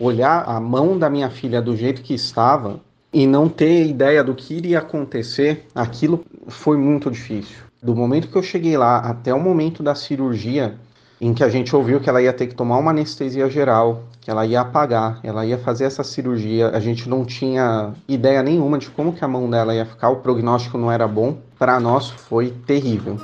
olhar a mão da minha filha do jeito que estava e não ter ideia do que iria acontecer, aquilo foi muito difícil. Do momento que eu cheguei lá até o momento da cirurgia, em que a gente ouviu que ela ia ter que tomar uma anestesia geral, que ela ia apagar, ela ia fazer essa cirurgia, a gente não tinha ideia nenhuma de como que a mão dela ia ficar, o prognóstico não era bom. Para nós foi terrível.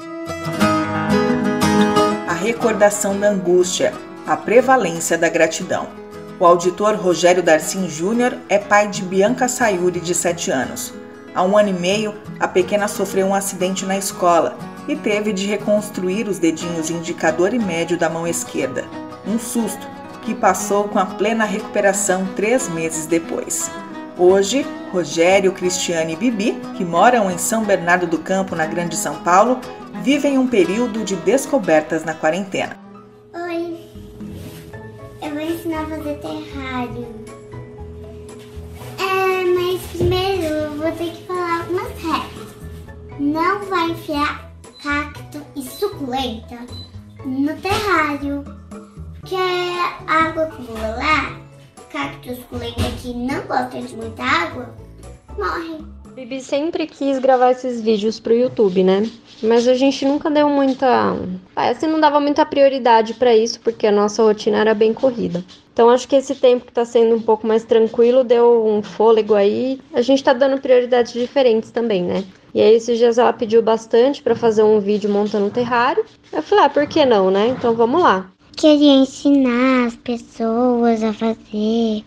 A recordação da angústia, a prevalência da gratidão. O auditor Rogério Darcin Júnior é pai de Bianca Sayuri, de 7 anos. Há um ano e meio, a pequena sofreu um acidente na escola e teve de reconstruir os dedinhos indicador e médio da mão esquerda. Um susto que passou com a plena recuperação três meses depois. Hoje, Rogério, Cristiane e Bibi, que moram em São Bernardo do Campo, na Grande São Paulo, vivem um período de descobertas na quarentena ensinar a fazer terrário. É, mas primeiro eu vou ter que falar algumas regras. Não vai enfiar cacto e suculenta no terrário, que a água acumula lá. Cacto e suculenta que não gostam de muita água, morrem. Bibi sempre quis gravar esses vídeos pro YouTube, né? Mas a gente nunca deu muita. Assim, não dava muita prioridade para isso, porque a nossa rotina era bem corrida. Então acho que esse tempo que tá sendo um pouco mais tranquilo deu um fôlego aí. A gente tá dando prioridades diferentes também, né? E aí esses dias ela pediu bastante para fazer um vídeo montando um terrário. Eu falei, ah, por que não, né? Então vamos lá. Queria ensinar as pessoas a fazer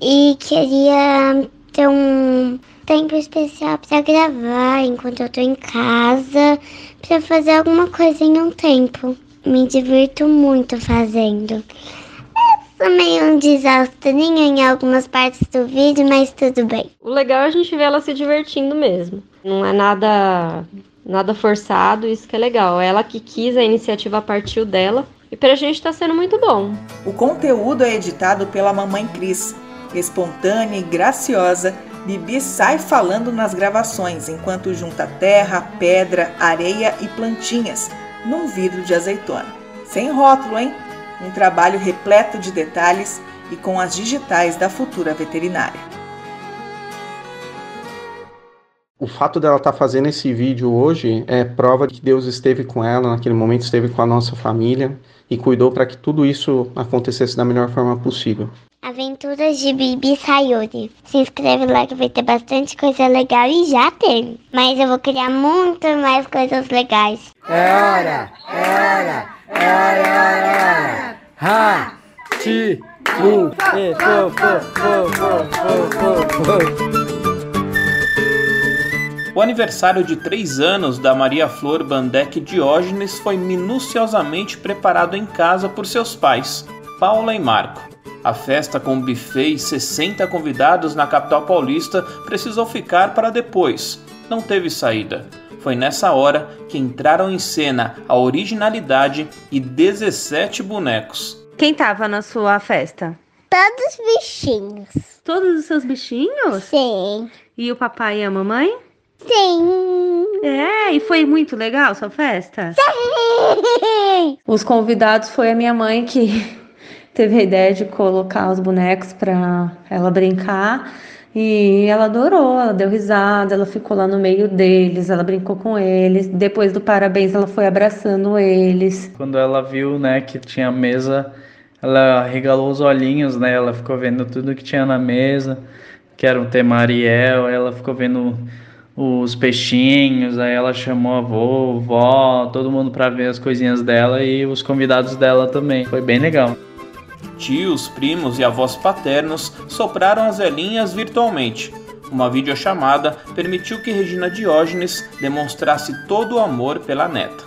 e queria ter um tempo especial para gravar enquanto eu tô em casa, para fazer alguma coisa em um tempo. Me divirto muito fazendo. É meio um desastrinho em algumas partes do vídeo, mas tudo bem. O legal é a gente ver ela se divertindo mesmo. Não é nada nada forçado, isso que é legal. Ela que quis, a iniciativa partiu dela. E pra gente tá sendo muito bom. O conteúdo é editado pela mamãe Cris, espontânea e graciosa Bibi sai falando nas gravações enquanto junta terra, pedra, areia e plantinhas num vidro de azeitona. Sem rótulo, hein? Um trabalho repleto de detalhes e com as digitais da futura veterinária. O fato dela estar tá fazendo esse vídeo hoje é prova de que Deus esteve com ela, naquele momento esteve com a nossa família e cuidou para que tudo isso acontecesse da melhor forma possível. Aventuras de Bibi Sayuri. Se inscreve lá que vai ter bastante coisa legal e já tem. Mas eu vou criar muito mais coisas legais. É hora, é hora, é hora, é hora. Ha, ti, u, e, fo, fo, fo, fo, fo, fo. O aniversário de três anos da Maria Flor Bandec Diógenes foi minuciosamente preparado em casa por seus pais, Paula e Marco. A festa com buffet e 60 convidados na capital paulista precisou ficar para depois. Não teve saída. Foi nessa hora que entraram em cena a originalidade e 17 bonecos. Quem tava na sua festa? Todos os bichinhos. Todos os seus bichinhos? Sim. E o papai e a mamãe? Sim. É, e foi muito legal sua festa? Sim. Os convidados foi a minha mãe que teve a ideia de colocar os bonecos para ela brincar. E ela adorou, ela deu risada, ela ficou lá no meio deles, ela brincou com eles. Depois do parabéns, ela foi abraçando eles. Quando ela viu, né, que tinha mesa, ela regalou os olhinhos, né? Ela ficou vendo tudo que tinha na mesa, que era o tema Ariel, ela ficou vendo os peixinhos, aí ela chamou a avô, vó, todo mundo para ver as coisinhas dela e os convidados dela também. Foi bem legal. Tios, primos e avós paternos sopraram as velhinhas virtualmente. Uma videochamada permitiu que Regina Diógenes demonstrasse todo o amor pela neta.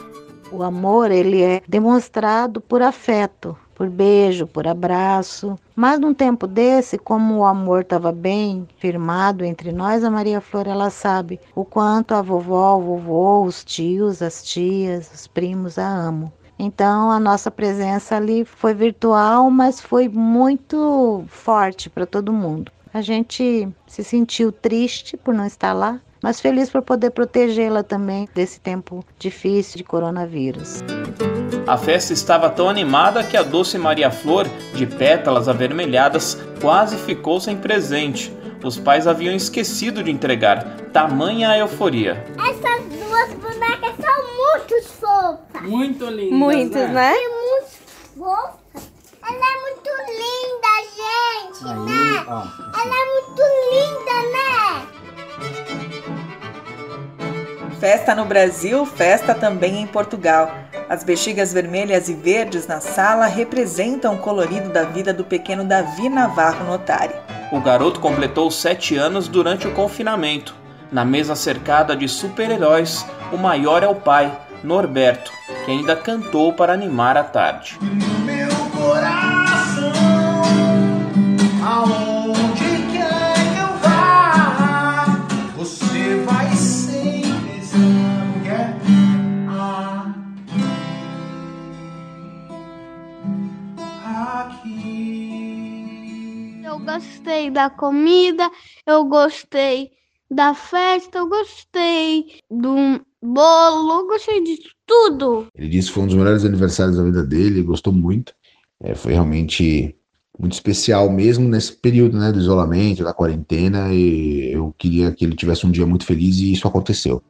O amor ele é demonstrado por afeto, por beijo, por abraço. Mas num tempo desse, como o amor estava bem firmado entre nós, a Maria Flor ela sabe o quanto a vovó, o vovô, os tios, as tias, os primos a amam. Então a nossa presença ali foi virtual, mas foi muito forte para todo mundo. A gente se sentiu triste por não estar lá mas feliz por poder protegê-la também desse tempo difícil de coronavírus. A festa estava tão animada que a doce Maria Flor, de pétalas avermelhadas, quase ficou sem presente. Os pais haviam esquecido de entregar, tamanha a euforia. Essas duas bonecas são muito fofas. Muito lindas, Muitos, né? Muito fofas. Ela é muito linda, gente, Aí, né? ó. Ela é muito linda, né? Festa no Brasil, festa também em Portugal. As bexigas vermelhas e verdes na sala representam o colorido da vida do pequeno Davi Navarro Notari. O garoto completou sete anos durante o confinamento. Na mesa cercada de super-heróis, o maior é o pai, Norberto, que ainda cantou para animar a tarde. meu coração, aonde quer que eu vá, você vai sempre estar aqui. Eu gostei da comida, eu gostei da festa, eu gostei do bolo, gostei de tudo. Ele disse que foi um dos melhores aniversários da vida dele, gostou muito. É, foi realmente muito especial, mesmo nesse período né, do isolamento, da quarentena. E eu queria que ele tivesse um dia muito feliz e isso aconteceu.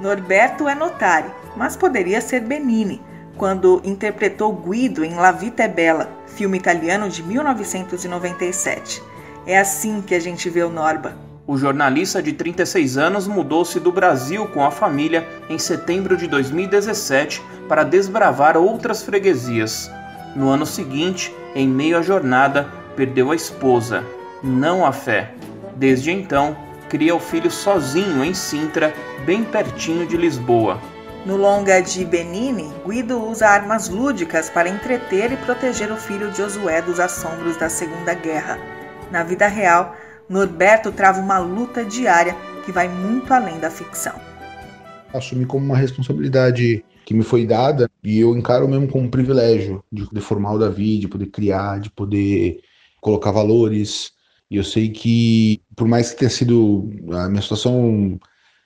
Norberto é Notari, mas poderia ser Benini, quando interpretou Guido em La Vita é Bella, filme italiano de 1997. É assim que a gente vê o Norba. O jornalista de 36 anos mudou-se do Brasil com a família em setembro de 2017 para desbravar outras freguesias. No ano seguinte, em meio à jornada, perdeu a esposa, não a fé. Desde então, cria o filho sozinho em Sintra, bem pertinho de Lisboa. No longa de Benini, Guido usa armas lúdicas para entreter e proteger o filho Josué dos assombros da Segunda Guerra. Na vida real, Norberto trava uma luta diária que vai muito além da ficção. Assumi como uma responsabilidade que me foi dada e eu encaro mesmo como um privilégio de poder formar o Davi, de poder criar, de poder colocar valores. E eu sei que, por mais que tenha sido a minha situação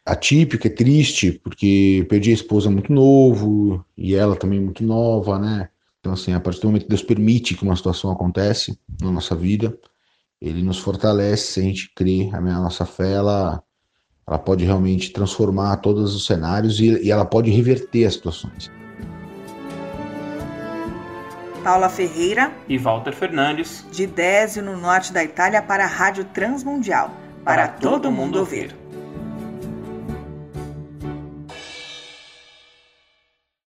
atípica, é triste, porque perdi a esposa muito novo e ela também muito nova, né? Então, assim, a partir do momento que Deus permite que uma situação acontece na nossa vida, ele nos fortalece, se a gente crê, a minha nossa fé, ela, ela pode realmente transformar todos os cenários e, e ela pode reverter as situações. Paula Ferreira, E Walter Fernandes, de Désio, no norte da Itália, para a Rádio Transmundial, para, todo mundo ouvir.